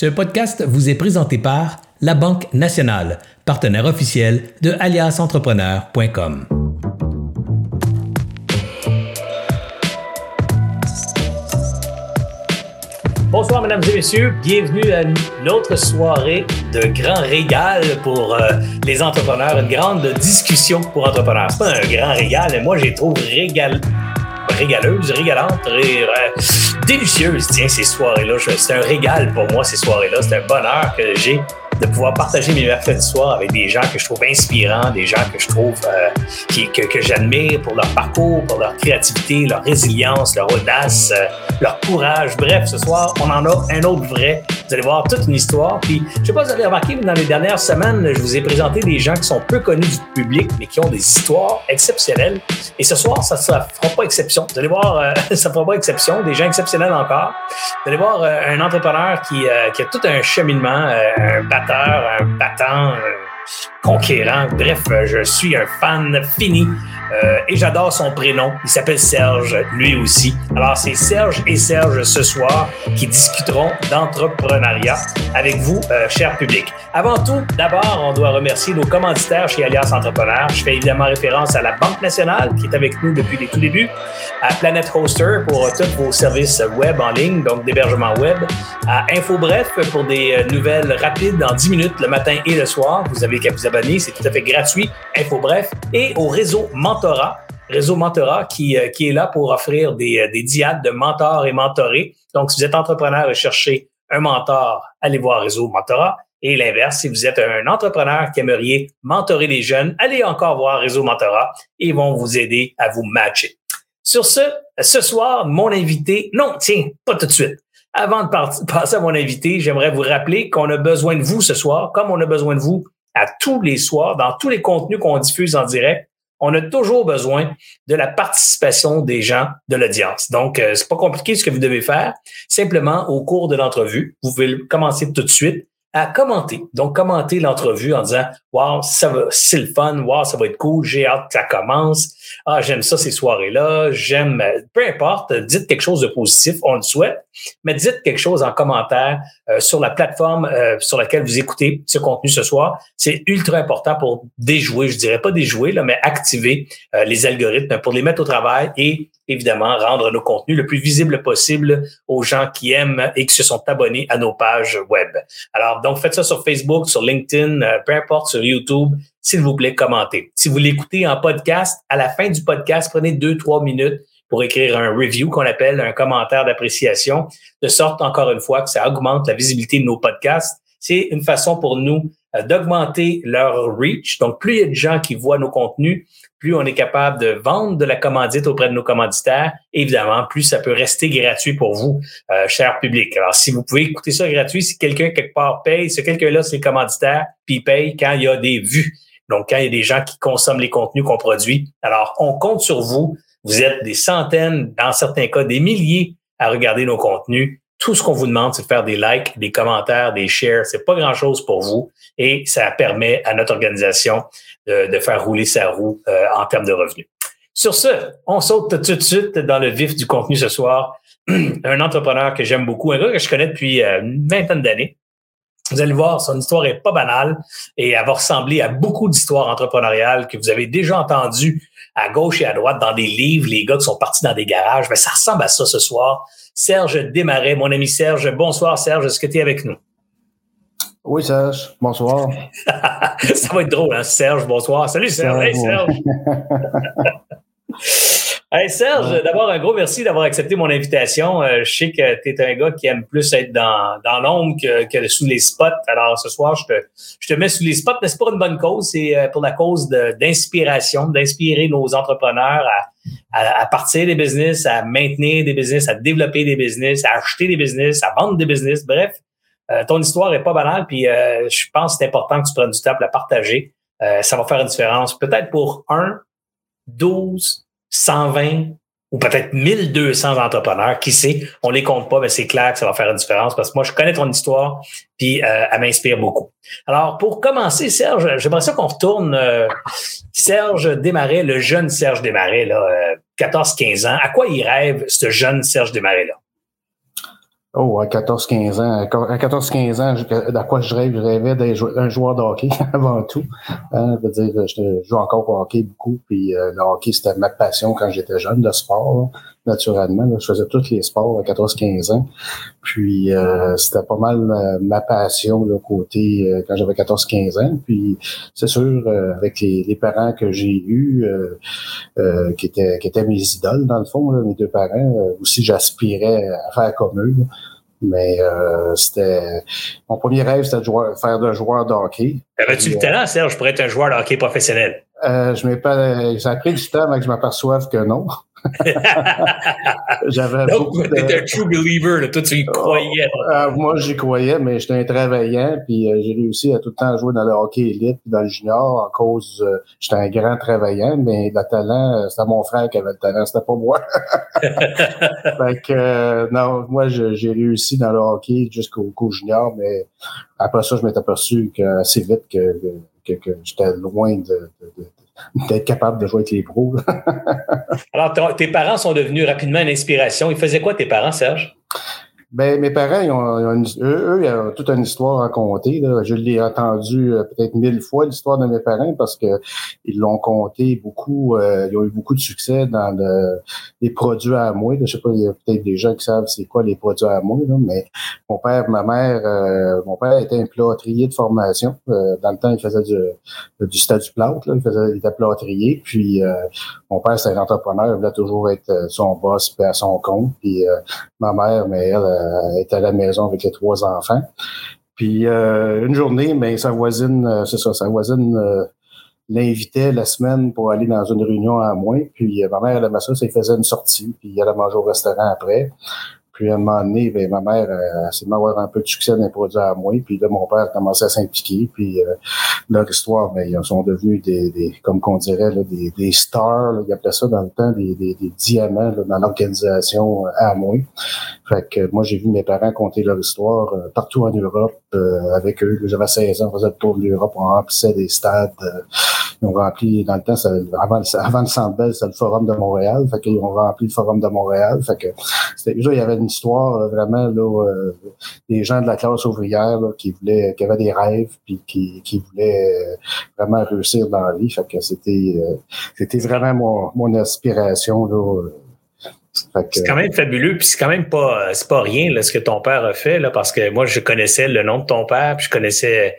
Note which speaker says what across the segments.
Speaker 1: Ce podcast vous est présenté par La Banque Nationale, partenaire officiel de aliasentrepreneur.com. Bonsoir, mesdames et messieurs. Bienvenue à une autre soirée de grand régal pour euh, les entrepreneurs, une grande discussion pour entrepreneurs. C'est pas un grand régal, mais moi, j'ai trouvé régal, régaleuse, régalante, ré, délicieuse, tiens, ces soirées-là. C'est un régal pour moi, ces soirées-là. C'est un bonheur que j'ai de pouvoir partager mes mercredis soirs avec des gens que je trouve inspirants, des gens que je trouve euh, qui, que, que j'admire pour leur parcours, pour leur créativité, leur résilience, leur audace, euh, leur courage. Bref, ce soir, on en a un autre vrai. Vous allez voir toute une histoire. Puis, je sais pas si vous avez remarqué, mais dans les dernières semaines, je vous ai présenté des gens qui sont peu connus du public, mais qui ont des histoires exceptionnelles. Et ce soir, ça ne fera pas exception. Vous allez voir, euh, ça ne fera pas exception. Des gens exceptionnels encore. Vous allez voir euh, un entrepreneur qui, euh, qui, a tout un cheminement, un batteur, un battant, un conquérant. Bref, je suis un fan fini euh, et j'adore son prénom. Il s'appelle Serge, lui aussi. Alors, c'est Serge et Serge ce soir qui discuteront d'entrepreneuriat avec vous, euh, cher public. Avant tout, d'abord, on doit remercier nos commanditaires chez Alias Entrepreneur. Je fais évidemment référence à la Banque nationale qui est avec nous depuis les tout débuts, à Planet Hoster pour tous vos services web en ligne, donc d'hébergement web, à InfoBref pour des euh, nouvelles rapides en 10 minutes le matin et le soir. Vous avez qu'à vous abonner, c'est tout à fait gratuit, InfoBref, et au réseau Mentorat, réseau Mentorat qui, euh, qui est là pour offrir des, euh, des diades de mentors et mentorés. Donc, si vous êtes entrepreneur et cherchez un mentor, allez voir Réseau Mentorat. Et l'inverse, si vous êtes un entrepreneur qui aimeriez mentorer les jeunes, allez encore voir Réseau Mentorat et ils vont vous aider à vous matcher. Sur ce, ce soir, mon invité, non, tiens, pas tout de suite. Avant de passer à mon invité, j'aimerais vous rappeler qu'on a besoin de vous ce soir, comme on a besoin de vous à tous les soirs, dans tous les contenus qu'on diffuse en direct on a toujours besoin de la participation des gens de l'audience. Donc, euh, c'est pas compliqué ce que vous devez faire. Simplement, au cours de l'entrevue, vous pouvez commencer tout de suite à commenter. Donc, commenter l'entrevue en disant Wow, ça va, c'est le fun, wow, ça va être cool, j'ai hâte que ça commence. Ah, j'aime ça ces soirées-là, j'aime. Euh, peu importe, dites quelque chose de positif, on le souhaite, mais dites quelque chose en commentaire euh, sur la plateforme euh, sur laquelle vous écoutez ce contenu ce soir. C'est ultra important pour déjouer, je dirais pas déjouer, là, mais activer les algorithmes pour les mettre au travail et évidemment rendre nos contenus le plus visible possible aux gens qui aiment et qui se sont abonnés à nos pages web. Alors, donc, faites ça sur Facebook, sur LinkedIn, peu importe, sur YouTube s'il vous plaît, commentez. Si vous l'écoutez en podcast, à la fin du podcast, prenez deux, trois minutes pour écrire un review qu'on appelle un commentaire d'appréciation, de sorte, encore une fois, que ça augmente la visibilité de nos podcasts. C'est une façon pour nous euh, d'augmenter leur reach. Donc, plus il y a de gens qui voient nos contenus, plus on est capable de vendre de la commandite auprès de nos commanditaires. Évidemment, plus ça peut rester gratuit pour vous, euh, cher public. Alors, si vous pouvez écouter ça gratuit, si quelqu'un quelque part paye, ce quelqu'un-là, c'est le commanditaire, puis il paye quand il y a des vues. Donc, quand il y a des gens qui consomment les contenus qu'on produit, alors on compte sur vous. Vous êtes des centaines, dans certains cas des milliers à regarder nos contenus. Tout ce qu'on vous demande, c'est de faire des likes, des commentaires, des shares. C'est pas grand-chose pour vous et ça permet à notre organisation de, faire rouler sa roue euh, en termes de revenus. Sur ce, on saute tout de suite dans le vif du contenu ce soir. un entrepreneur que j'aime beaucoup, un gars que je connais depuis euh, une vingtaine d'années, vous allez voir, son histoire est pas banale et elle va ressembler à beaucoup d'histoires entrepreneuriales que vous avez déjà entendues à gauche et à droite dans des livres, les gars qui sont partis dans des garages. Mais ça ressemble à ça ce soir. Serge Desmarais, mon ami Serge. Bonsoir Serge, est-ce que tu es avec nous?
Speaker 2: Oui, Serge. Bonsoir.
Speaker 1: ça va être drôle, hein, Serge. Bonsoir. Salut Serge. Hey, Serge. Hey Serge, d'abord un gros merci d'avoir accepté mon invitation. Euh, je sais que tu es un gars qui aime plus être dans, dans l'ombre que, que, sous les spots. Alors ce soir, je te, je te mets sous les spots, mais c'est pour une bonne cause? C'est euh, pour la cause d'inspiration, d'inspirer nos entrepreneurs à, à, partir des business, à maintenir des business, à développer des business, à acheter des business, à vendre des business. Bref, euh, ton histoire est pas banale, puis je pense que c'est important que tu prennes du temps pour la partager. ça va faire une différence. Peut-être pour un, 12, 120 ou peut-être 1200 entrepreneurs, qui sait, on les compte pas, mais c'est clair que ça va faire une différence parce que moi, je connais ton histoire, puis euh, elle m'inspire beaucoup. Alors, pour commencer, Serge, j'aimerais ça qu'on retourne. Euh, Serge Desmarais, le jeune Serge Desmarais, là, 14-15 euh, ans, à quoi il rêve, ce jeune Serge Desmarais-là?
Speaker 2: Oh, à 14-15 ans. À 14-15 ans, à quoi je rêve? Je rêvais d'être un joueur de hockey avant tout. Hein, je veux dire, je joue encore au hockey beaucoup, puis euh, le hockey, c'était ma passion quand j'étais jeune, le sport, naturellement. je faisais tous les sports à 14-15 ans. Puis euh, c'était pas mal ma, passion, le côté euh, quand j'avais 14-15 ans. Puis c'est sûr, avec les, parents que j'ai eus, qui, étaient, qui étaient mes idoles, dans le fond, mes deux parents, aussi j'aspirais à faire comme eux. Mais euh, c'était mon premier rêve, c'était de faire de joueur de hockey.
Speaker 1: Avais-tu le euh, talent, Serge, pour être un joueur de hockey professionnel?
Speaker 2: Euh, je m'ai pas. Ça a pris du temps avant que je m'aperçoive que non.
Speaker 1: J'avais beaucoup de... un true believer, là. toi tu y croyais.
Speaker 2: Euh, moi j'y croyais, mais j'étais un travaillant, puis euh, j'ai réussi à tout le temps jouer dans le hockey élite, dans le junior, en cause, euh, j'étais un grand travaillant, mais le talent, c'était mon frère qui avait le talent, c'était pas moi. fait que non, moi j'ai réussi dans le hockey jusqu'au junior, mais après ça, je m'étais aperçu que, assez vite que, que, que j'étais loin de, de d'être capable de jouer avec les pros.
Speaker 1: Alors, tes parents sont devenus rapidement une inspiration. Ils faisaient quoi tes parents, Serge?
Speaker 2: Ben, mes parents, ils ont, eux, ils ont toute une histoire à raconter. Là. Je l'ai entendu euh, peut-être mille fois, l'histoire de mes parents, parce que ils l'ont compté beaucoup. Euh, ils ont eu beaucoup de succès dans le, les produits à moi. Je sais pas, il y a peut-être des gens qui savent c'est quoi les produits à moi, là, mais mon père, ma mère, euh, mon père était un plâtrier de formation. dans le temps, il faisait du, du du plâtre, là. Il, faisait, il était plâtrier. Puis mon père, c'était un entrepreneur, il voulait toujours être son boss, puis à son compte. Puis ma mère, mais elle euh, était à la maison avec les trois enfants. Puis euh, une journée, mais sa voisine, euh, c'est ça, sa voisine l'invitait la semaine pour aller dans une réunion à moins. Puis ma mère, elle aimait ça, ça faisait une sortie, puis elle allait manger au restaurant après. Puis à un moment donné, ben, ma mère a s'est avoir un peu de succès dans les produits à moi. Puis là, mon père a commencé à s'impliquer. Puis euh, leur histoire, ben, ils sont devenus des, comme qu'on dirait, des, des stars. Ils appelaient ça dans le temps des, des, diamants dans l'organisation euh, à moi. Fait que moi, j'ai vu mes parents compter leur histoire euh, partout en Europe avec eux. J'avais 16 ans, on faisait le tour de l'Europe, on remplissait des stades. ils ont rempli, dans le temps, ça, avant, avant le Centre Bell, c'était le Forum de Montréal. Fait qu'ils ont rempli le Forum de Montréal. Fait que c'était, il y avait une histoire vraiment là, euh, des gens de la classe ouvrière qui voulaient, qui avaient des rêves, puis qui, qui voulaient euh, vraiment réussir dans la vie. Fait que c'était, euh, c'était vraiment mon, mon aspiration là.
Speaker 1: C'est quand même fabuleux, puis c'est quand même pas, c'est pas rien là, ce que ton père a fait là, parce que moi je connaissais le nom de ton père, puis je connaissais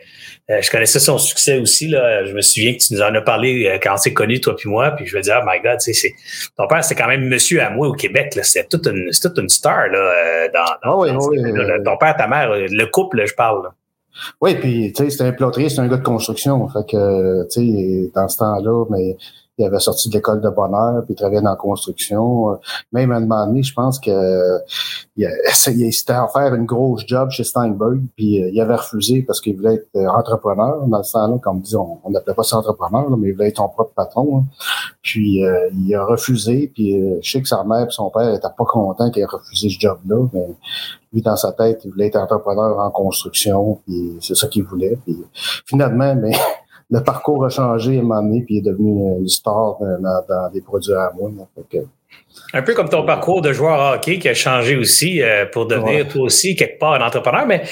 Speaker 1: euh, je connaissais son succès aussi. Là. Je me souviens que tu nous en as parlé euh, quand on s'est connus, toi puis moi. Puis je veux dire, oh my God, tu sais, ton père, c'est quand même monsieur à moi au Québec. C'est toute une, toute une star là, euh, dans, dans, oui, oui, ton père, ta mère, le couple, je parle.
Speaker 2: Oui, puis tu sais, c'était un plâtrier, c'est un gars de construction. Fait que, tu sais, dans ce temps-là, mais il avait sorti de l'école de bonheur, puis il travaillait dans la construction. Même à un moment donné, je pense que il, s'était à faire une grosse job chez Steinberg, puis euh, il avait refusé parce qu'il voulait être euh, entrepreneur. Dans ce temps-là, comme dit, on n'appelait pas ça entrepreneur, mais il voulait être son propre patron. Hein. Puis euh, il a refusé, puis je sais que sa mère et son père n'étaient pas contents qu'il ait refusé ce job-là, mais lui, dans sa tête, il voulait être entrepreneur en construction, puis c'est ça qu'il voulait. Puis finalement, mais le parcours a changé à un moment donné, puis il est devenu une star dans, dans des produits à moi.
Speaker 1: Un peu comme ton parcours de joueur hockey qui a changé aussi euh, pour devenir toi aussi quelque part un entrepreneur. Mais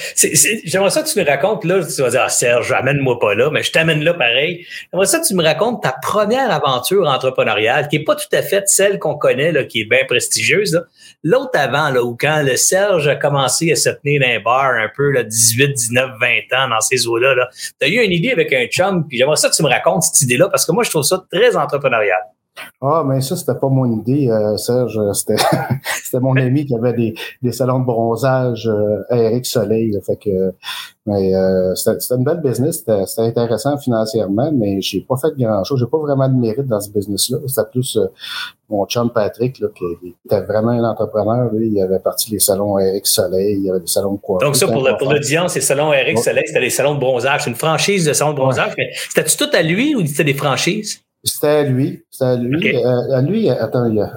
Speaker 1: j'aimerais ça que tu nous racontes, là, tu vas dire, ah, Serge, amène-moi pas là, mais je t'amène là pareil. J'aimerais ça que tu me racontes ta première aventure entrepreneuriale, qui est pas tout à fait celle qu'on connaît, là, qui est bien prestigieuse. L'autre avant, là, où quand le Serge a commencé à se tenir un bar un peu, là, 18, 19, 20 ans, dans ces eaux-là, -là, tu as eu une idée avec un chum, puis j'aimerais ça que tu me racontes cette idée-là, parce que moi, je trouve ça très entrepreneurial.
Speaker 2: Ah, mais ça, c'était pas mon idée, euh, Serge. C'était, c'était mon ami qui avait des, des salons de bronzage euh, à Eric Soleil. fait que, mais euh, c'était, une belle business. C'était, c'était, intéressant financièrement, mais j'ai pas fait grand-chose. J'ai pas vraiment de mérite dans ce business-là. C'était plus euh, mon chum Patrick, là, qui était vraiment un entrepreneur. Lui. Il avait parti les salons Eric Soleil, il y avait des salons de quoi.
Speaker 1: Donc ça, pour, le, pour l'audience, les salons Eric Soleil, c'était des salons de bronzage. C'est une franchise de salons de bronzage. Mais c'était-tu tout à lui ou c'était des franchises?
Speaker 2: C'était à lui. C'était à lui. Euh, à lui, attends, il y a,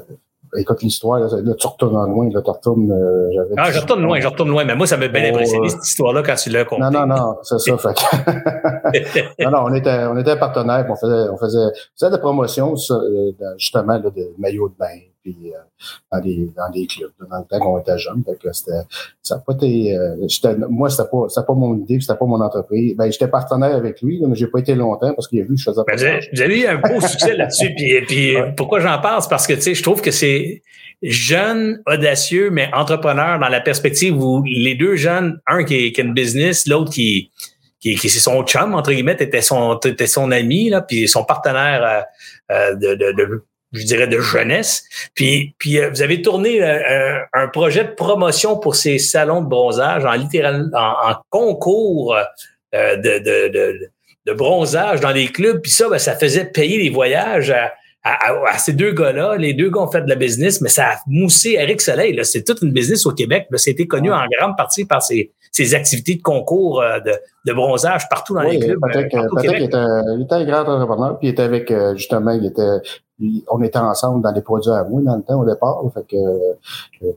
Speaker 2: écoute l'histoire, là, là, tu retournes loin, là, tu retournes, euh,
Speaker 1: j'avais Ah, je retourne loin, je retourne loin, mais moi, ça m'a bien oh, impressionné, cette histoire-là, quand tu l'as compris.
Speaker 2: Non, non, non, c'est ça, fait Non, non, on était, on était partenaires, on faisait, on faisait, on faisait des promotions, euh, justement, là, de maillots de bain, puis dans, des, dans des clubs, dans le temps qu'on était jeunes. que c'était, ça n'a pas été, moi, c'était pas, c'était pas mon idée, c'était pas mon entreprise. Ben, j'étais partenaire avec lui, mais j'ai pas été longtemps parce qu'il a vu que je faisais
Speaker 1: pas ben, Vous avez eu un beau succès là-dessus, puis, puis pourquoi j'en parle, c'est parce que, tu sais, je trouve que c'est, jeune, audacieux, mais entrepreneur dans la perspective où les deux jeunes, un qui, qui a une business, l'autre qui, qui, qui c'est son chum, entre guillemets, était son, était son ami, là, puis son partenaire euh, euh, de, de, de, je dirais, de jeunesse. Puis, puis euh, vous avez tourné un, projet de promotion pour ces salons de bronzage en littéral, en, concours de, de, de, de, bronzage dans les clubs. Puis ça, ben, ça faisait payer les voyages à, à, ces deux gars-là. Les deux gars ont fait de la business, mais ça a moussé Eric Soleil. C'est toute une business au Québec. C'était connu en grande partie par ses, ses activités de concours euh, de, de, bronzage partout dans les clubs.
Speaker 2: Patrick,
Speaker 1: euh,
Speaker 2: Patrick était, il était un grand entrepreneur, puis il était avec, euh, justement, il était, on était ensemble dans les produits à moi dans le temps au départ. Fait que,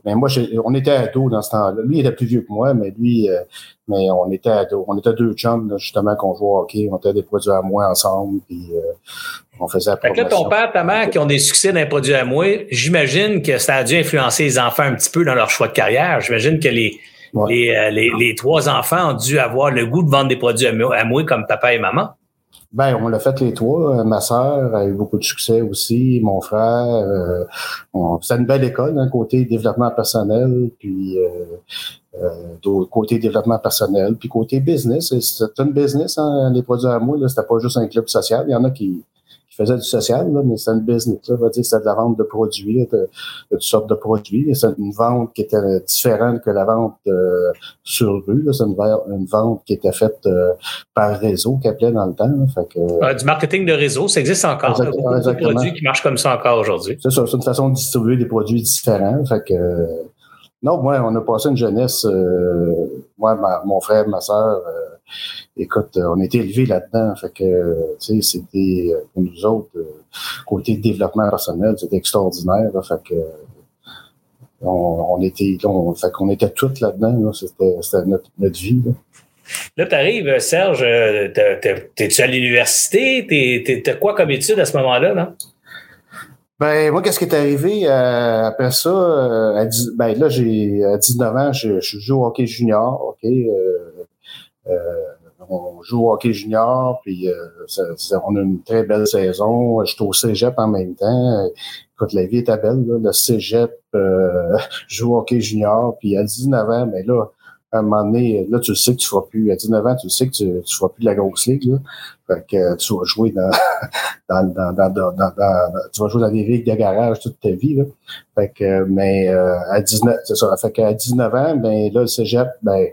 Speaker 2: mais moi, on était ados dans ce temps-là. Lui, il était plus vieux que moi, mais lui, mais on était ados. On était deux chums, justement, qu'on jouait au hockey. On était des produits à moi ensemble, puis on faisait la
Speaker 1: Fait que là, ton père, ta mère qui ont des succès dans les produits à moi, j'imagine que ça a dû influencer les enfants un petit peu dans leur choix de carrière. J'imagine que les euh, les, les, trois enfants ont dû avoir le goût de vendre des produits à moi comme papa et maman.
Speaker 2: Ben, on l'a fait les trois. Euh, ma sœur a eu beaucoup de succès aussi. Mon frère. Euh, c'est une belle école d'un côté développement personnel, puis euh, euh, côté développement personnel, puis côté business. C'est une business, hein, les produits à moi. C'était pas juste un club social. Il y en a qui, faisait du social, là, mais c'est une business. Là, va dire, c'était de la vente de produits, de, de, toutes sortes de produits. C'est une vente qui était différente que la vente euh, sur rue. C'est une, une, vente qui était faite euh, par réseau, qui appelait dans le temps. fait
Speaker 1: que, du marketing de réseau, ça existe encore. Exactement, il y a beaucoup de produits qui marchent comme ça encore aujourd'hui.
Speaker 2: C'est ça, c'est une façon de distribuer des produits différents. Fait que, non, moi, on a passé une jeunesse, euh, moi, mon frère, ma soeur, écoute, euh, on était élevés là-dedans. Fait que, tu sais, c'était, euh, pour nous autres, euh, côté développement personnel, c'était extraordinaire. fait que, on, était, on, fait qu'on était tous là-dedans. c'était, notre, notre vie.
Speaker 1: Là, tu arrives, Serge, t'es-tu à l'université? T'as quoi comme étude à ce moment-là, non?
Speaker 2: Ben, moi, qu'est-ce qui est arrivé après ça? à ben, là, j'ai à 19 ans, je, je joue au hockey junior, OK? Euh, on joue au hockey junior, puis euh, on a une très belle saison. Je suis au cégep en même temps. Écoute, la vie était belle, là. le cégep, euh, joue au hockey junior, puis à 19 ans, mais là, à un moment donné, là, tu sais que tu feras plus, à 19 ans, tu sais que tu, ne feras plus de la grosse ligue, là. Fait que tu vas jouer dans, dans, dans, dans, dans, tu vas jouer dans des ligues de garage toute ta vie, là. Fait que, mais, euh, à 19, c'est ça. Fait qu'à 19 ans, ben, là, le cégep, ben,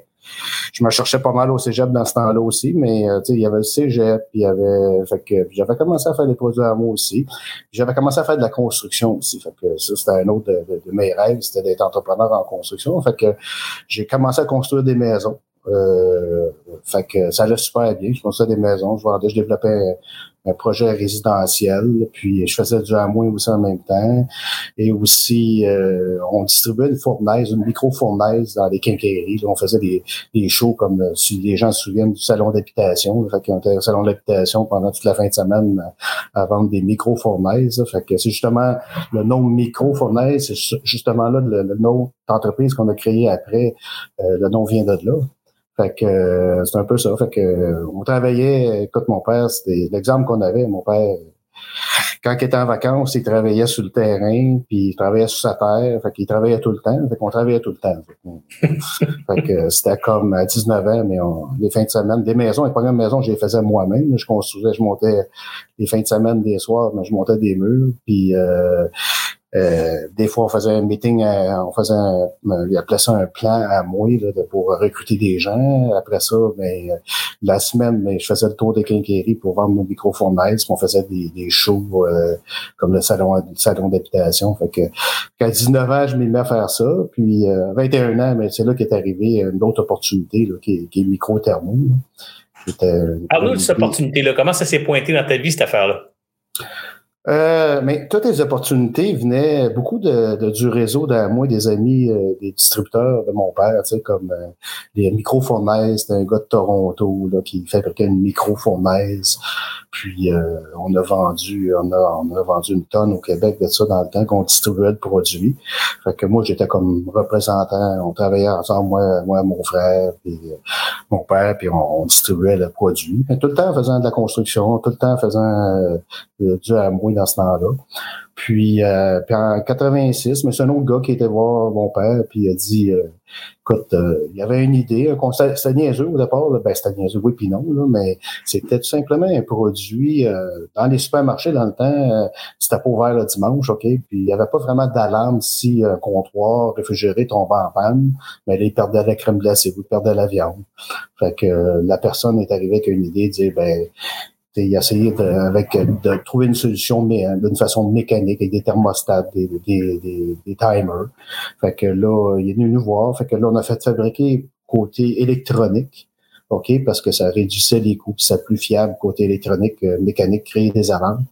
Speaker 2: je me cherchais pas mal au cégep dans ce temps-là aussi, mais euh, il y avait le cégep, puis il y avait. Fait que j'avais commencé à faire des produits à moi aussi. J'avais commencé à faire de la construction aussi. Fait que ça, c'était un autre de, mes rêves, c'était d'être entrepreneur en construction. Fait que j'ai commencé à construire des maisons. Euh, fait que ça allait super bien. Je construisais des maisons, je vendais, je développais un projet résidentiel, puis je faisais du moins aussi en même temps. Et aussi, euh, on distribuait une fournaise, une micro-fournaise dans les quincailleries. on faisait des, des shows comme, euh, si les gens se souviennent, du salon d'habitation. Fait qu'on était au salon d'habitation pendant toute la fin de semaine à vendre des micro-fournaises. Fait que c'est justement le nom micro-fournaise, c'est justement là le, nom d'entreprise qu'on a créé après. Euh, le nom vient de là. Fait que euh, c'est un peu ça. Fait que on travaillait, écoute, mon père, c'était l'exemple qu'on avait, mon père, quand il était en vacances, il travaillait sur le terrain, puis il travaillait sur sa terre, fait qu'il travaillait tout le temps, fait qu'on travaillait tout le temps. Fait, que c'était comme à 19 ans, mais on, les fins de semaine, des maisons, les premières maisons, je les faisais moi-même. Je construisais, je montais les fins de semaine, des soirs, mais je montais des murs, puis euh, euh, des fois, on faisait un meeting, on faisait un, il appelait ça un plan à moi là, pour recruter des gens. Après ça, ben, la semaine, ben, je faisais le tour des quincailleries pour vendre nos micro-fournaises. On faisait des, des shows euh, comme le salon, le salon d'habitation. Fait que qu'à 19 ans, je m'ai mis à faire ça. Puis euh, 21 ans, mais ben, c'est là qu'est arrivé une autre opportunité là, qui, est, qui est micro-thermo.
Speaker 1: Parle-nous de cette opportunité-là. Comment ça s'est pointé dans ta vie, cette affaire-là?
Speaker 2: Euh, mais toutes les opportunités venaient beaucoup de, du réseau de moi, des amis, euh, des distributeurs de mon père, tu sais, comme euh, les micro-fournaises, un gars de Toronto là, qui fabriquait une micro-fournaise. Puis euh, on a vendu, on a, on a vendu une tonne au Québec de ça dans le temps qu'on distribuait le produit. Fait que moi, j'étais comme représentant, on travaillait ensemble, moi, moi mon frère, puis mon père, puis on, distribuait le produit. tout le temps en faisant de la construction, tout le temps en faisant du à dans ce temps-là. Puis, euh, puis en 86, mais c'est un autre gars qui était voir mon père, puis il a dit euh, écoute, euh, il y avait une idée, un concept, c'était niaiseux au départ, là, ben c'était niaiseux, oui puis non, là, mais c'était tout simplement un produit dans les supermarchés dans le temps, c'était pas ouvert le dimanche, OK, puis il y avait pas vraiment d'alarme si un comptoir réfrigéré tombait en panne, mais là, il perdait la crème glacée, vous perdez la viande. Fait que la personne est arrivée avec une idée de dire ben il a essayé de, avec, de trouver une solution mais euh, d'une façon mécanique avec des thermostats, des, des, des, timers. Fait que là, il est venu nous voir. Fait que là, on a fait fabriquer côté électronique. OK, parce que ça réduisait les coûts, c'est plus fiable côté électronique, euh, mécanique, créer des alarmes.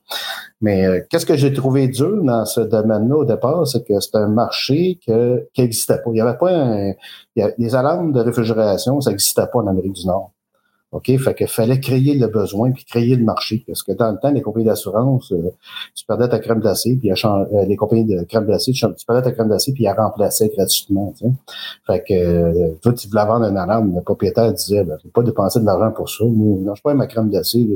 Speaker 2: Mais euh, qu'est-ce que j'ai trouvé dur dans ce domaine-là au départ, c'est que c'est un marché que, qui n'existait pas. Il y avait pas un, il y a, les alarmes de réfrigération, ça n'existait pas en Amérique du Nord. OK? Fait qu'il fallait créer le besoin puis créer le marché. Parce que dans le temps, les compagnies d'assurance, euh, tu perdais ta crème glacée, puis euh, les compagnies de crème glacée, tu, perdais ta crème glacée, puis elles remplaçaient gratuitement. Tu. Fait que euh, toi, tu voulais vendre une alarme, le propriétaire disait ben, pas dépenser de l'argent pour ça. Moi, je pas ma crème glacée.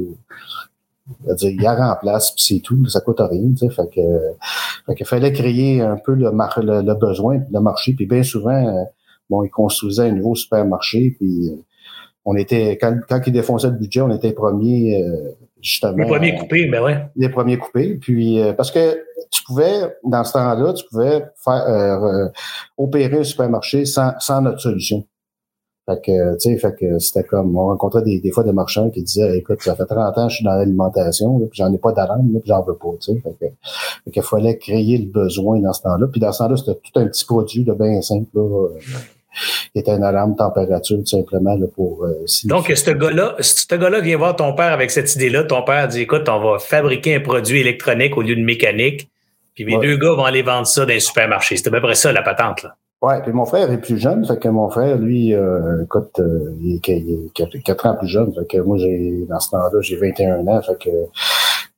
Speaker 2: Il la remplace, puis c'est tout, ça coûte rien. Tu fait que, fait fallait créer un peu le, le, le besoin, le marché. Puis bien souvent, bon, ils construisaient un nouveau supermarché, puis on était, quand, quand ils défonçaient le budget, on était les premiers, euh, justement.
Speaker 1: Les premiers coupés, ben ouais.
Speaker 2: Les premiers coupés. Puis, euh, parce que tu pouvais, dans ce temps-là, tu pouvais faire, euh, opérer un supermarché sans, sans notre solution. Fait que, tu sais, fait que c'était comme, on rencontrait des, des fois des marchands qui disaient, écoute, ça fait 30 ans que je suis dans l'alimentation, puis j'en ai pas d'alarme, puis j'en veux pas, tu sais. Fait que, fait qu'il fallait créer le besoin dans ce temps-là. Puis dans ce temps-là, c'était tout un petit produit de bien simple, là, qui était une alarme température, tout simplement, là, pour... Euh,
Speaker 1: Donc, ce gars-là, ce gars-là vient voir ton père avec cette idée-là. Ton père dit, écoute, on va fabriquer un produit électronique au lieu de mécanique. Puis mes deux gars vont aller vendre ça dans les supermarchés. C'est à peu près ça, la patente, là.
Speaker 2: Ouais, puis mon frère est plus jeune, fait que mon frère, lui, euh, écoute, euh, il, est, il, est, 4 ans plus jeune, fait que moi, j'ai dans ce temps-là, j'ai 21 ans, fait que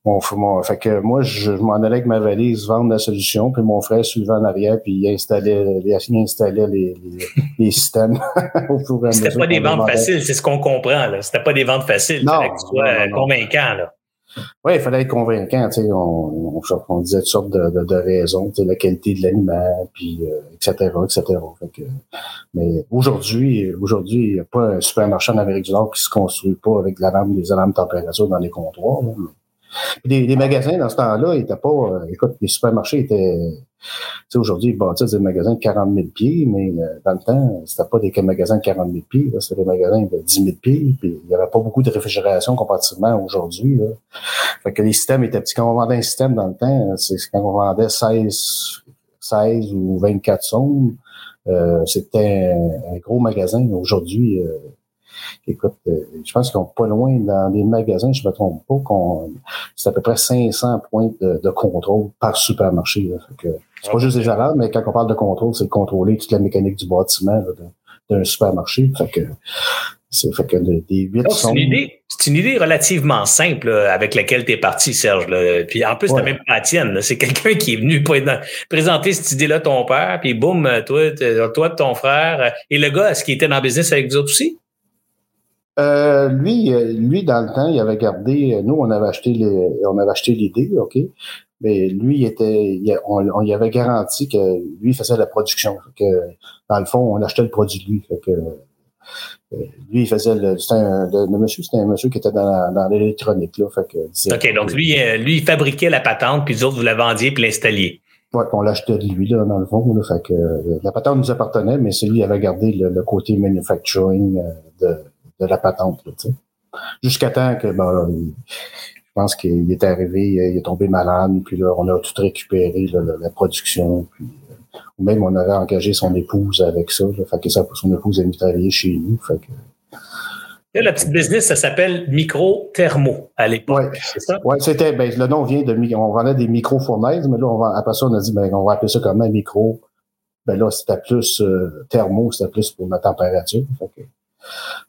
Speaker 2: mon, fait que moi, je, m'en allais avec ma valise vendre la solution, puis mon frère suivait en arrière, puis il installait, il installait les, les, les systèmes
Speaker 1: au fur et à C'était pas des ventes faciles, c'est ce qu'on comprend, là. C'était pas des ventes faciles. Non, fallait que tu convaincant, là.
Speaker 2: Oui, il fallait être convaincant. Tu sais, on, on, on, disait toutes sortes de, de, de raisons, tu sais, la qualité de l'animal, puis euh, etc., etc. Fait que, mais aujourd'hui, aujourd'hui, il n'y a pas un supermarché en Amérique du Nord qui se construit pas avec l'alarme, les alarmes de température dans les comptoirs. Là. Les, magasins, dans ce temps-là, étaient pas. Euh, écoute, les supermarchés étaient. Tu sais, aujourd'hui, ils bâtissent des magasins de 40 000 pieds, mais euh, dans le temps, c'était pas des magasins de 40 000 pieds, c'était des magasins de 10 000 pieds, puis il y avait pas beaucoup de réfrigération comparativement aujourd'hui. Fait que les systèmes étaient petits. Quand on vendait un système dans le temps, c'est quand on vendait 16, 16 ou 24 sondes, euh, c'était un, gros magasin. Aujourd'hui, euh, écoute, euh, je pense qu'on pas loin dans les magasins, je me trompe pas, qu'on c'est à peu près 500 points de, contrôle par supermarché. c'est pas juste des alarmes, mais quand on parle de contrôle, c'est de contrôler toute la mécanique du bâtiment d'un supermarché. Fait que c'est fait que des huit
Speaker 1: C'est une, idée, c'est une idée relativement simple avec laquelle tu es parti, Serge. Là. Puis en plus, ouais. même pas la tienne. C'est quelqu'un qui est venu présenter cette idée-là à ton père, puis boum, toi, toi, ton frère. Et le gars, est-ce qu'il était dans le business avec vous autres aussi?
Speaker 2: Euh, lui, euh, lui, dans le temps, il avait gardé. Euh, nous, on avait acheté les, on avait acheté l'idée, ok? Mais lui, il était, on, on y avait garanti que lui faisait la production. Que dans le fond, on achetait le produit de lui. Fait que lui, il faisait le, un, le, monsieur, c'était un monsieur qui était dans, dans l'électronique là. Fait que,
Speaker 1: ok, donc lui, lui, il fabriquait la patente, puis les autres vous la vendiez puis l'installiez.
Speaker 2: Ouais, on l'achetait de lui là dans le fond. Là, fait que la patente nous appartenait, mais c'est lui qui avait gardé le, le côté manufacturing de de la patente. Jusqu'à temps que ben, je pense qu'il est arrivé, il est tombé malade, puis là, on a tout récupéré, la production, puis euh, ou même on avait engagé son épouse avec ça, fait que ça, son épouse est venue travailler chez nous, fait que
Speaker 1: la petite business, ça s'appelle Micro Thermo à l'époque.
Speaker 2: Oui, c'est ça? Oui, c'était, ben, le nom vient de, on vendait des micro-fournaises, mais là, on va, après ça, on a dit, ben, on va appeler ça comme un micro. Ben là, c'était plus euh, thermo, c'était plus pour la température. Fait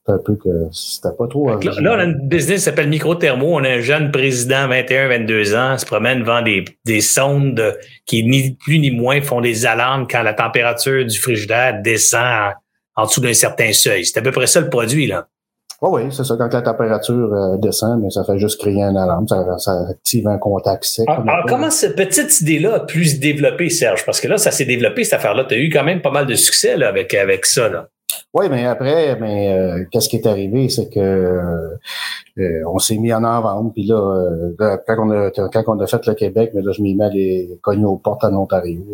Speaker 2: un peu que c'était pas trop.
Speaker 1: Là, là, on a une business qui s'appelle Micro Thermo. On a un jeune président, 21, 22 ans, se promène vend des, des sondes qui, ni plus ni moins, font des alarmes quand la température du frigidaire descend en dessous d'un certain seuil. C'est à peu près ça le produit, là.
Speaker 2: oui, c'est ça. Quand la température euh, descend, mais ça fait juste créer un alarme, ça, active un contact sec.
Speaker 1: Alors, ah, ah, comment cette petite idée-là a pu se développer, Serge? Parce que là, ça s'est développé, cette affaire-là. Tu as eu quand même pas mal de succès là, avec, avec ça. Là.
Speaker 2: Oui, mais après, mais euh, qu'est-ce qui est arrivé, c'est que euh, on s'est mis en avant, puis là, euh, quand on a quand on a fait le Québec, mais là, je m'y mets à les cogner aux portes en Ontario.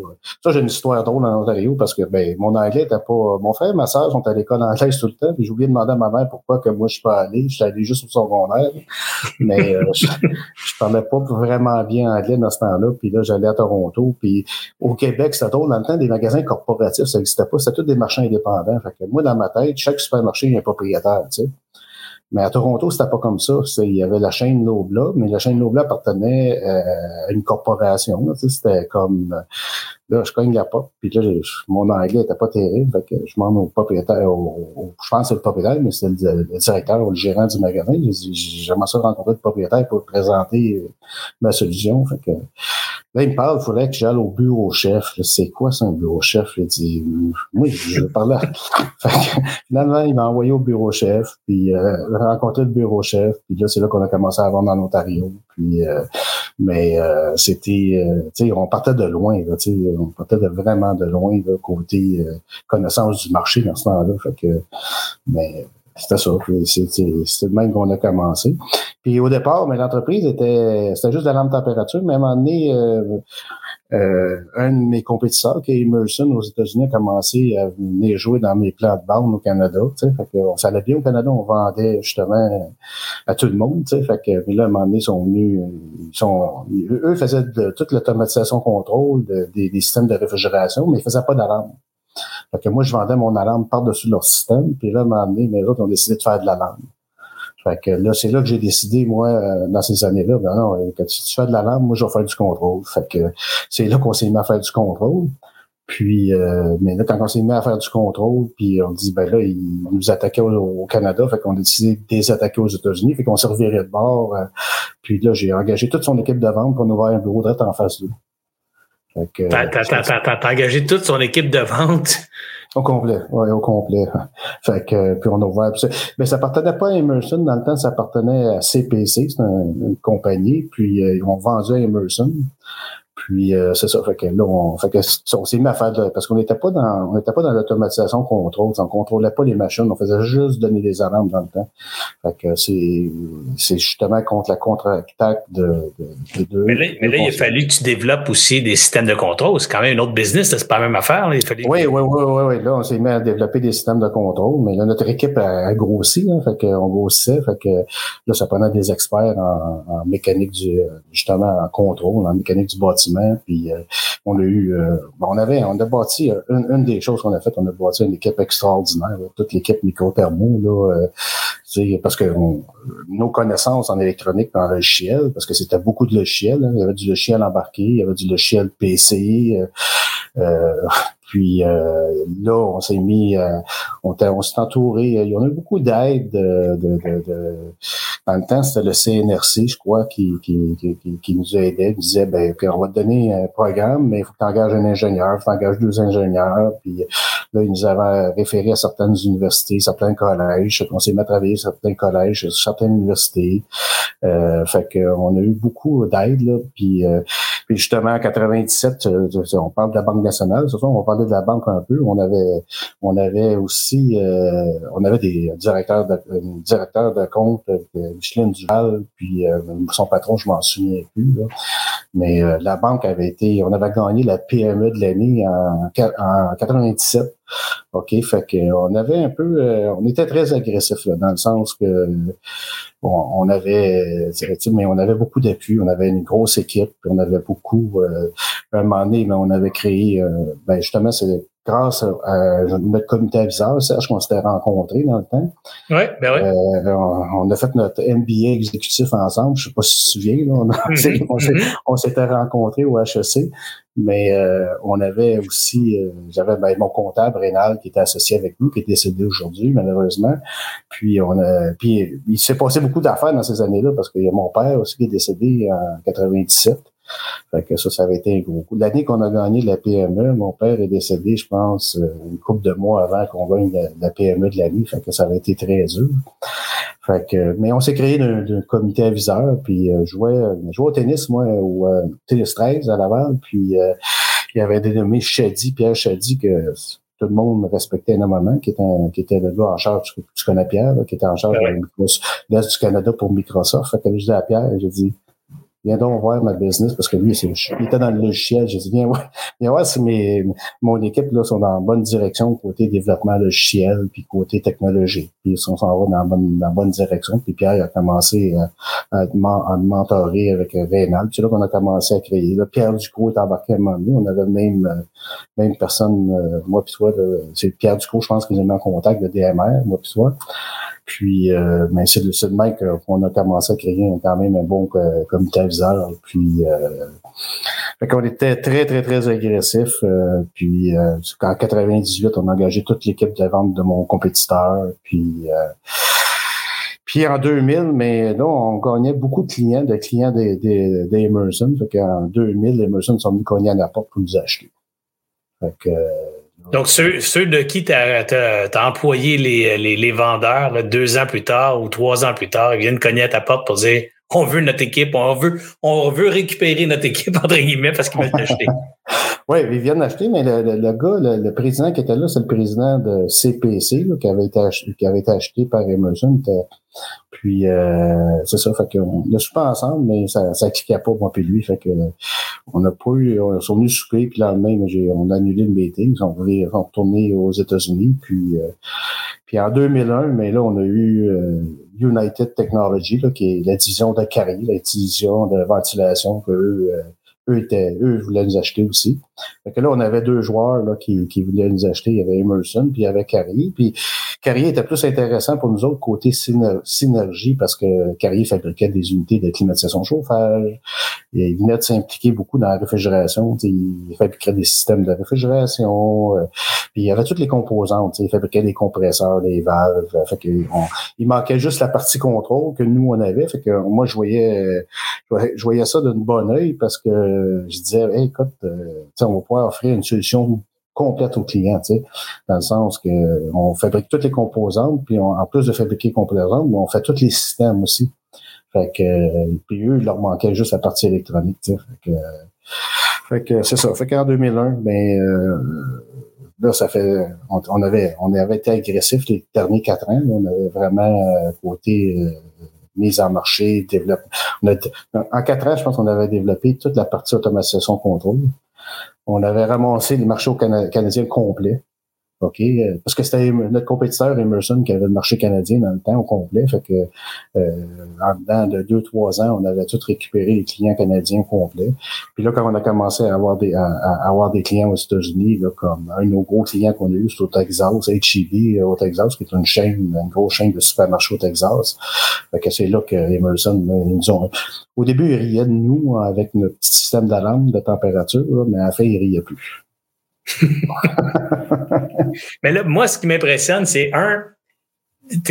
Speaker 2: Ça, j'ai une histoire drôle en Ontario parce que ben mon anglais était pas. Mon frère et ma soeur sont à l'école anglaise tout le temps, puis j'ai oublié de demander à ma mère pourquoi que moi je suis pas allé. Je suis allé juste au secondaire. Mais je, je, parlais pas vraiment bien anglais dans ce temps-là. Puis là, j'allais à Toronto. Puis au Québec, c'était drôle. Dans le temps, des magasins corporatifs, ça n'existait pas. C'était tous des marchands indépendants. Fait que moi, dans ma tête, chaque supermarché, a un propriétaire, tu sais. Mais à Toronto, c'était pas comme ça. Il y avait la chaîne Lobla, mais la chaîne Lobla appartenait euh, à une corporation. C'était comme là, je cogne la porte, puis là, mon anglais était pas terrible. Fait que je demande au propriétaire, je pense que c'est le propriétaire, mais c'est le, directeur ou le gérant du magasin. J'aimerais ça rencontrer le propriétaire pour présenter ma solution. Fait que Là, il me parle, il faudrait que j'aille au bureau chef. C'est quoi ça, un bureau chef? Il dit, oui, je vais parler. finalement, il m'a envoyé au bureau chef, puis euh, rencontré le bureau chef, puis là, c'est là qu'on a commencé à vendre en Ontario. Euh, mais euh, c'était, euh, on partait de loin, là, on partait de vraiment de loin, là, côté connaissance du marché dans ce temps-là. Que, mais c'était ça. C'est le même qu'on a commencé. Puis au départ, mais l'entreprise était c'était juste de la température, mais à un moment donné, euh, un de mes compétiteurs, qui est Emerson aux États-Unis, a commencé à venir jouer dans mes plans de au Canada. Fait que ça allait bien au Canada, on vendait justement à tout le monde. Fait que puis là, à un moment donné, ils sont venus, ils sont, eux faisaient de, toute l'automatisation contrôle des, des, systèmes de réfrigération, mais ils faisaient pas d'alarme. Fait que moi, je vendais mon alarme par-dessus leur système, puis là, à un moment donné, mes autres ont décidé de faire de l'alarme. Fait que là, c'est là que j'ai décidé, moi, euh, dans ces années-là, ben non, quand tu, fais de l'alarme, moi, je vais faire du contrôle. Fait que c'est là qu'on s'est mis à faire du contrôle. Puis, euh, mais là, quand on s'est mis à faire du contrôle, puis on dit, ben là, ils nous attaquaient au, Canada, fait qu'on a décidé de les attaquer aux États-Unis, fait qu'on s'est reviré de bord. Euh, puis là, j'ai engagé toute son équipe de vente pour nous ouvrir un bureau de en face d'eux.
Speaker 1: T'as engagé toute son équipe de vente?
Speaker 2: Au complet, oui, au complet. Fait que, puis on a ouvert. Mais ça appartenait pas à Emerson, dans le temps, ça appartenait à CPC, c'est une, compagnie, puis euh, ils ont vendu à Emerson. Puis euh, c'est ça, fait que là, on, fait que, on s'est mis à faire de, parce qu'on n'était pas dans on n'était pas dans l'automatisation contrôle, on contrôlait pas les machines, on faisait juste donner des alarmes dans le temps. Fait que c'est c'est justement contre la contre-attaque de, de, de,
Speaker 1: Mais là, mais là il a fallu que tu développes aussi des systèmes de contrôle. C'est quand même une autre business, c'est pas la même affaire. Là. Il
Speaker 2: fallait... oui, oui, oui, oui, oui. Là, on s'est mis à développer des systèmes de contrôle, mais là, notre équipe a, grossi, hein, fait qu'on grossissait, fait que là, ça prenait des experts en, en mécanique du justement en contrôle, en mécanique du bâtiment puis euh, on a eu, euh, on avait, on a bâti euh, une, des choses qu'on a fait, on a bâti une équipe extraordinaire, toute l'équipe micro-thermo là, parce que nos connaissances en électronique, en logiciel, parce que c'était beaucoup de logiciels, hein. il y avait du logiciel embarqué, il y avait du logiciel PC. Euh, puis euh, là, on s'est mis, euh, on, on s'est entouré. Il y en a eu beaucoup d'aide de, de, de, Dans le temps, c'était le CNRC, je crois, qui, qui, qui, qui nous aidait. Il disait, ben, on va te donner un programme, mais il faut que tu engages un ingénieur, il faut que tu engages deux ingénieurs. Puis là, ils nous avaient référé à certaines universités, certains collèges. On s'est mis à travailler sur certains collèges, certaines universités. Euh, fait qu'on a eu beaucoup d'aide. Là, puis, puis justement, en 97, on parle de la Banque nationale, ce on de la banque un peu. On avait, on avait aussi, euh, on avait des directeurs de, directeur de compte, euh, Micheline Duval, puis euh, son patron, je m'en souviens plus. Mais la banque avait été, on avait gagné la PME de l'année en, en 97. OK, fait qu'on avait un peu, on était très agressif dans le sens que on avait, mais on avait beaucoup d'appui, on avait une grosse équipe, on avait beaucoup. Euh, un moment donné, on avait créé, ben justement, c'est grâce à, notre comité aviseur, Serge, qu'on s'était rencontrés dans le temps.
Speaker 1: Oui, ben oui.
Speaker 2: Euh, on, a fait notre MBA exécutif ensemble. Je sais pas si tu te souviens, là, on, mm-hmm. Mm-hmm. on s'était rencontrés au HEC, mais euh, on avait aussi, euh, j'avais ben, mon comptable Rénal qui était associé avec nous, qui est décédé aujourd'hui malheureusement. Puis on a, puis il s'est passé beaucoup d'affaires dans ces années-là parce qu'il y a mon père aussi qui est décédé en 97. Fait que ça, ça avait été un gros coup. L'année qu'on a gagné la PME, mon père est décédé, je pense, euh, une couple de mois avant qu'on gagne la, PME de l'année. Fait que ça avait été très dur. Fait que, mais on s'est créé d'un comité aviseur, puis euh, je jouais, au tennis, moi, au euh, tennis 13 à Laval, puis euh, il y avait dénommé Chadi, Pierre Chadi, que tout le monde respectait énormément, qui était, qui était le gars en charge, tu, connais Pierre, qui était en charge de l'Est du Canada pour Microsoft. Fait que je dis à Pierre, j'ai dit, viens donc voir ma business parce que lui, il était dans le logiciel. J'ai dit, viens voir, viens voir si mes, mon équipe là sont dans la bonne direction côté développement logiciel puis côté technologie. Puis ils sont s'en va dans la bonne, la bonne direction. Puis Pierre a commencé à, à, mentorer avec Rénal. C'est là qu'on a commencé à créer. Là, Pierre Ducot est embarqué à un moment donné. On avait même, même personne, euh, moi puis toi, c'est Pierre Ducot, je pense qu'ils ont mis en contact de DMR, moi puis toi. Puis, euh, mais c'est le seul mec qu'on a commencé à créer quand même un bon comité aviseur. Puis, euh, fait qu'on était très, très, très agressif. Euh, puis, euh, en 98, on a engagé toute l'équipe de vente de mon compétiteur. Puis, euh, puis en 2000, mais là, on gagnait beaucoup de clients, de clients des, des, des Emerson. Fait qu'en 2000, les Emerson sont venus cogner à la porte pour nous acheter. Fait que
Speaker 1: donc, ceux, ceux de qui tu as, employé les, les, les vendeurs deux ans plus tard ou trois ans plus tard, ils viennent cogner à ta porte pour dire on veut notre équipe, on veut, on veut récupérer notre équipe, entre guillemets, parce qu'ils veulent acheter.
Speaker 2: oui, ils viennent acheter, mais le, le, gars, le, président qui était là, c'est le président de CPC, qui, avait été acheté, qui avait été acheté par Emerson. Puis euh, c'est ça, fait qu'on a soupé ensemble, mais ça, ça cliquait pas, moi puis lui. Fait que on n'a pas eu. On sont venus souper, puis le lendemain, on a annulé le meeting. Ils sont, retournés aux États-Unis. Puis, euh, puis en 2001, mais là, on a eu euh, United Technology, là, qui est la division de Carrier, la division de ventilation que eux, eux, étaient, eux voulaient nous acheter aussi. Fait que là, on avait deux joueurs là, qui, qui voulaient nous acheter. Il y avait Emerson, puis il y avait Carrier. Puis Carrier était plus intéressant pour nous autres côté synergie parce que Carrier fabriquait des unités de climatisation chauffage. Et il venait de s'impliquer beaucoup dans la réfrigération. Il fabriquait des systèmes de réfrigération. Euh, puis il y avait toutes les composantes. Il fabriquait des compresseurs, des valves. Fait que il manquait juste la partie contrôle que nous, on avait. Fait que moi, je voyais, je voyais ça d'une bonne œil parce que je disais, écoute, euh, on va pouvoir offrir une solution complète au client, tu sais, dans le sens que on fabrique toutes les composantes, puis en plus de fabriquer les composantes, on fait tous les systèmes aussi. Fait que puis eux, il leur manquait juste la partie électronique, tu sais. Fait que, que c'est ça. Fait qu'en 2001, ben euh, là, ça fait on, avait on avait été agressif les derniers quatre ans. on avait vraiment euh, côté euh, mise en marché, développement. en quatre ans, je pense qu'on avait développé toute la partie automatisation contrôle on avait ramassé les marchés canadiens complets. OK? Euh, parce que c'était notre compétiteur Emerson qui avait le marché canadien dans le temps au complet. Fait que euh, en dedans de deux, trois ans, on avait tout récupéré les clients canadiens complets. Puis là, quand on a commencé à avoir des à, avoir des clients aux États-Unis, comme un de nos gros clients qu'on a eu, c'est au Texas, HEB au Texas, qui est une chaîne, une grosse chaîne de supermarchés au Texas. Fait que c'est là que Emerson, ils nous ont. Au début, ils riaient de nous avec notre petit système d'alarme de température, mais à la fin, ils riaient plus.
Speaker 1: Mais là, moi, ce qui m'impressionne, c'est un,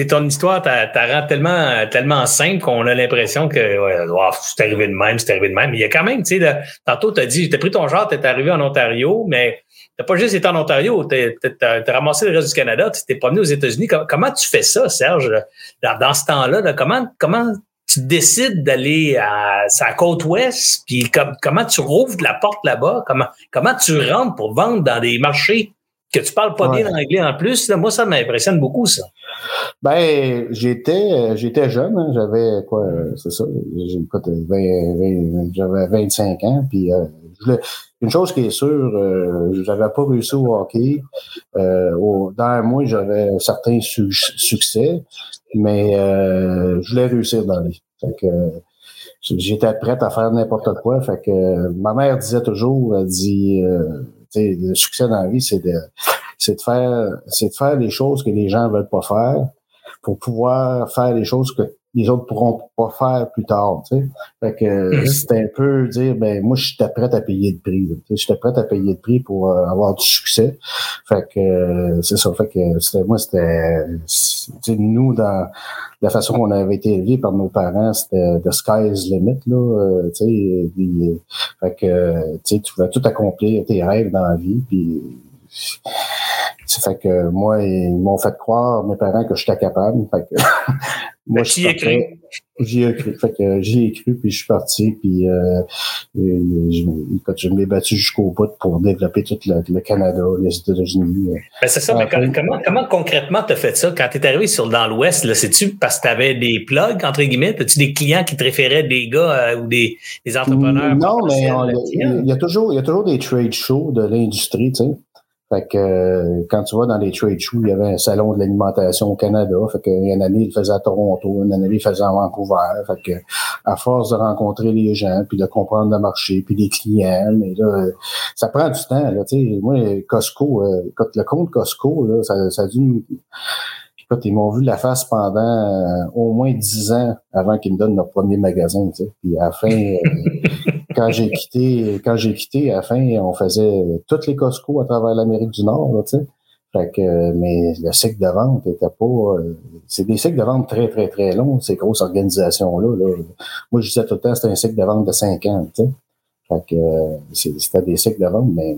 Speaker 1: ton histoire, t'as rend tellement, tellement simple qu'on a l'impression que ouais, c'est arrivé de même, c'est arrivé de même. Mais il y a quand même, tu sais, tantôt, tu as dit, t'as pris ton genre, t'es arrivé en Ontario, mais t'as pas juste été en Ontario, t'as as, ramassé le reste du Canada, tu t'es promené aux États-Unis. Comment, tu fais ça, Serge, dans, ce temps-là? comment, comment tu décides d'aller à sa côte ouest, puis comment tu rouvres la porte là-bas, comment, comment tu rentres pour vendre dans des marchés que tu parles pas bien anglais en plus, moi, ça m'impressionne beaucoup, ça.
Speaker 2: Ben, j'étais j'étais jeune, hein, j'avais quoi, c'est ça, j'avais 25 ans, puis euh, une chose qui est sûre, euh, j'avais pas réussi au hockey. Euh, au, dans un mois, j'avais un certain succès, mais euh, je voulais réussir dans les. J'étais prête à faire n'importe quoi. Fait que ma mère disait toujours, elle dit, le succès dans la vie, c'est de, c'est de faire, c'est de faire les choses que les gens veulent pas faire pour pouvoir faire les choses que les autres pourront pas faire plus tard. Tu sais. Fait que mm-hmm. c'était un peu dire ben moi je suis prêt à payer le prix. Tu sais, j'étais prêt à payer le prix pour euh, avoir du succès. Fait que euh, c'est ça. Fait que c'était moi c'était nous dans la façon qu'on avait été élevés par nos parents, c'était the sky's limit là. Euh, tu sais, fait que tu vas tout accomplir tes rêves dans la vie. Puis ça fait que moi, ils m'ont fait croire, mes parents, que j'étais capable. Fait que
Speaker 1: moi, j'y ai cru.
Speaker 2: J'y ai cru. Fait que j'y ai cru, puis je suis parti, puis euh, je, m'ai battu jusqu'au bout pour développer tout le, Canada, les États-Unis.
Speaker 1: Euh. Ben c'est ça, mais comment, comment concrètement t'as fait ça? Quand t'es arrivé sur dans l'Ouest, c'est-tu parce que t'avais des plugs, entre guillemets? As-tu des clients qui te référaient des gars euh, ou des, des entrepreneurs?
Speaker 2: Non, mais il y, a toujours, il y a toujours des trade shows de l'industrie, tu sais. Fait que euh, quand tu vas dans les trade shows, il y avait un salon de l'alimentation au Canada. Fait que une année, il faisait à Toronto, une année, il faisait à Vancouver. Fait que à force de rencontrer les gens, puis de comprendre le marché, puis les clients, mais là, ça prend du temps. Là, moi, Costco, euh, le compte Costco, là, ça, ça a dû Écoute, ils m'ont vu la face pendant euh, au moins dix ans avant qu'ils me donnent leur premier magasin. Puis à la fin, quand j'ai quitté, quand j'ai quitté, à la fin, on faisait toutes les Costco à travers l'Amérique du Nord, là. Fait que, mais le cycle de vente était pas. Euh, c'est des cycles de vente très, très, très longs, ces grosses organisations-là. Là. Moi, je disais tout le temps, c'était un cycle de vente de cinq ans. Tu sais. Fait que c'était des cycles de vente, mais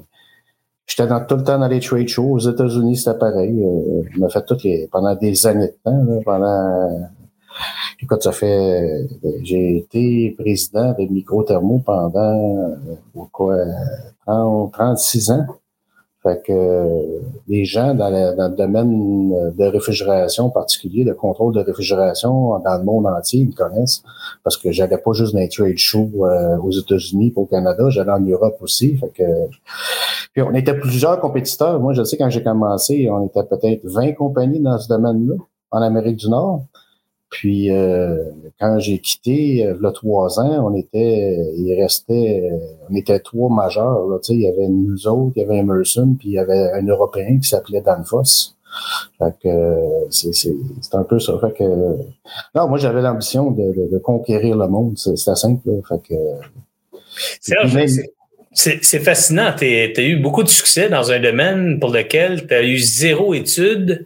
Speaker 2: j'étais dans, tout le temps dans les trade shows. Aux États-Unis, c'était pareil. Euh, je me fait toutes les. pendant des années de temps, là, pendant Écoute, ça fait, j'ai été président de Microthermo pendant, euh, quoi, 30, 36 ans. Fait que les gens dans, le domaine de réfrigération particulier, de contrôle de réfrigération dans le monde entier, ils me connaissent parce que j'allais pas juste dans les trade shows euh, aux États-Unis au Canada, j'allais en Europe aussi. Fait que puis on était plusieurs compétiteurs. Moi, je sais quand j'ai commencé, on était peut-être 20 compagnies dans ce domaine-là en Amérique du Nord. Puis euh, quand j'ai quitté, euh, là trois ans, on était, il restait, on était trois majeurs. Là, il y avait nous autres, il y avait Emerson, puis il y avait un Européen qui s'appelait Danfoss. Fait que c'est, c'est, un peu ça. Fait que non, moi j'avais l'ambition de, de, conquérir le monde. C'était simple. Fait que
Speaker 1: c'est, c'est fascinant. Tu as eu beaucoup de succès dans un domaine pour lequel tu as eu zéro étude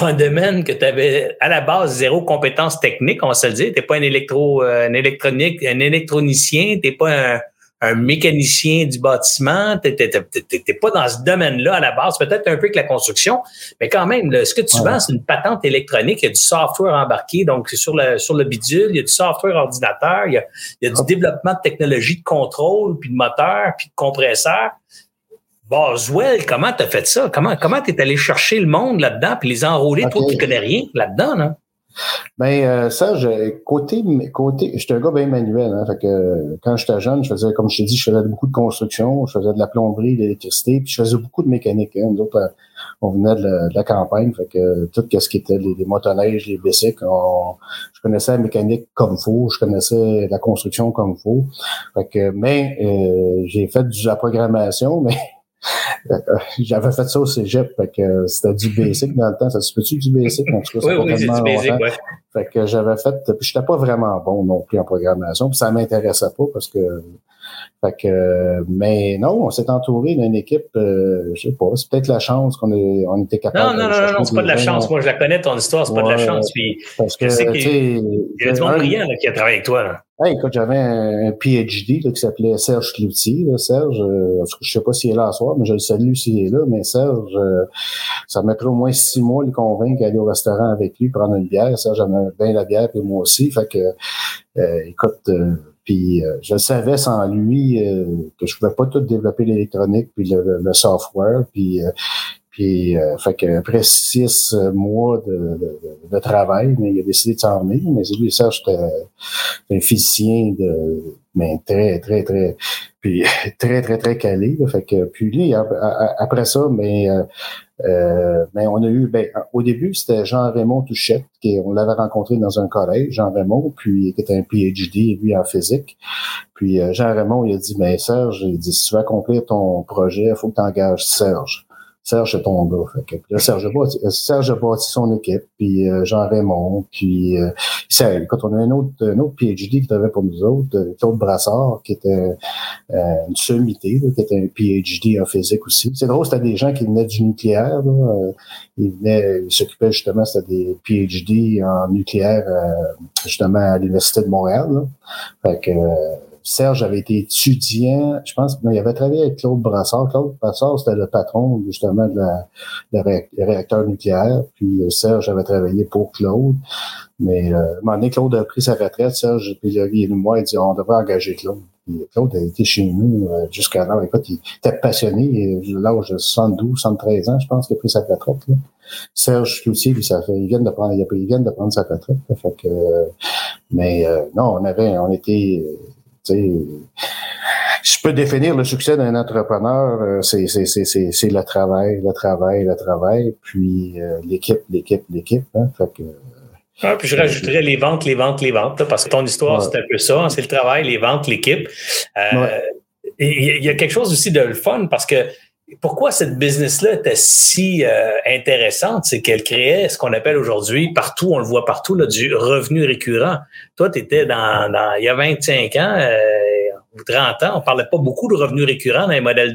Speaker 1: un domaine que tu avais à la base zéro compétence technique, on va se le dire. Tu pas un électro, euh, un électronique, un électronicien, tu pas un, un, mécanicien du bâtiment, tu n'es pas dans ce domaine-là à la base, peut-être un peu que la construction, mais quand même, ce que tu vends, c'est une patente électronique, il y a du software embarqué, donc c'est sur le, sur le bidule, il y a du software ordinateur, il y a, il y a du développement de technologie de contrôle, puis de moteur, puis de compresseur. Boswell, comment t'as fait ça? Comment comment t'es allé chercher le monde là-dedans puis les enrôler? Toi, tu connais rien là-dedans, non?
Speaker 2: Ben euh, ça, côté côté, j'étais un gars bien manuel. Hein, fait que quand j'étais jeune, je faisais, comme je t'ai dit, je faisais beaucoup de construction, je faisais de la plomberie, de l'électricité, puis je faisais beaucoup de mécanique. Hein. Nous autres, euh, on venait de la, campagne, fait que tout ce qui était les, motoneiges, les bicycles, je connaissais la mécanique comme faut, je connaissais la construction comme faut. Fait que, mais euh, j'ai fait de la programmation, mais j'avais fait ça au cégep, fait que c'était du basic dans le temps. Ça se peut-tu du basic?
Speaker 1: En tout cas, oui, oui, c'est du basic, ouais.
Speaker 2: Fait que j'avais fait, puis j'étais pas vraiment bon non plus en programmation, puis ça m'intéressait pas parce que fait que, mais non, on s'est entouré d'une équipe, euh, je sais pas, c'est peut-être la chance qu'on est, on était capable.
Speaker 1: Non, non, non, non, c'est pas de la chance. Moi, je la connais ton histoire, c'est pas de la chance. Puis, parce que, tu sais, il y a du monde brillant qui a travaillé avec toi. Là.
Speaker 2: Hey, écoute, j'avais un, PhD là, qui s'appelait Serge Cloutier. Là, Serge, euh, je sais pas s'il est là ce soir, mais je le salue s'il est là. Mais Serge, euh, ça m'a pris au moins six mois le convaincre d'aller au restaurant avec lui, prendre une bière. Serge j'aimais bien la bière, puis moi aussi. Fait que, euh, écoute, euh, puis je savais sans lui que je pouvais pas tout développer l'électronique puis le, le, software. Puis puis, euh, fait qu'après six mois de, de, travail, mais il a décidé de s'en venir. Mais lui, ça, j'étais un physicien de, mais très, très, très, puis très, très, très calé. fait que, puis lui, après ça, mais Euh, mais on a eu, ben, au début, c'était Jean-Raymond Touchette, qui on l'avait rencontré dans un collège, Jean-Raymond, puis qui était un PhD, lui, en physique. Puis Jean-Raymond, il a dit, mais Serge, il dit, si tu veux accomplir ton projet, il faut que tu engages Serge. Serge est ton gars. Fait que, là, Serge, a bâti, Serge a bâti son équipe, puis euh, Jean-Raymond, puis euh, quand on a un autre, un autre PhD qui travaillait pour nous autres, euh, Claude Brassard, qui était euh, une sommité, qui était un PhD en physique aussi. C'est drôle, c'était des gens qui venaient du nucléaire. Là, ils venaient, ils s'occupaient justement, c'était des PhD en nucléaire, justement, à l'Université de Montréal. Là. Fait que Serge avait été étudiant, je pense qu'il avait travaillé avec Claude Brassard. Claude Brassard, c'était le patron justement de la, le réacteur nucléaire. Puis euh, Serge avait travaillé pour Claude. Mais euh, à un moment donné, Claude a pris sa retraite. Serge, puis il nous moi, il dit on devrait engager Claude. Puis Claude a été chez nous euh, jusqu'à là. Écoute, il était passionné. L'âge de 72, 73 ans, je pense qu'il a pris sa retraite. Là. Serge aussi, lui, ça fait, ils viennent de prendre, ils viennent de prendre sa retraite. Fait que, mais non, on avait, on était je peux définir le succès d'un entrepreneur, euh, c'est, le travail, le travail, le travail, puis euh, l'équipe, l'équipe, l'équipe. Hein, fait que,
Speaker 1: ah, puis je rajouterais les ventes, les ventes, les ventes, parce que ton histoire, c'est un peu ça. Hein, c'est le travail, les ventes, l'équipe. Euh, il y a quelque chose aussi de le fun parce que pourquoi cette business-là était si euh, intéressante, c'est qu'elle créait ce qu'on appelle aujourd'hui, partout, on le voit partout, là, du revenu récurrent. Toi, tu étais dans, il y a 25 ans, euh, ou 30 ans, on parlait pas beaucoup de revenus récurrents dans les modèles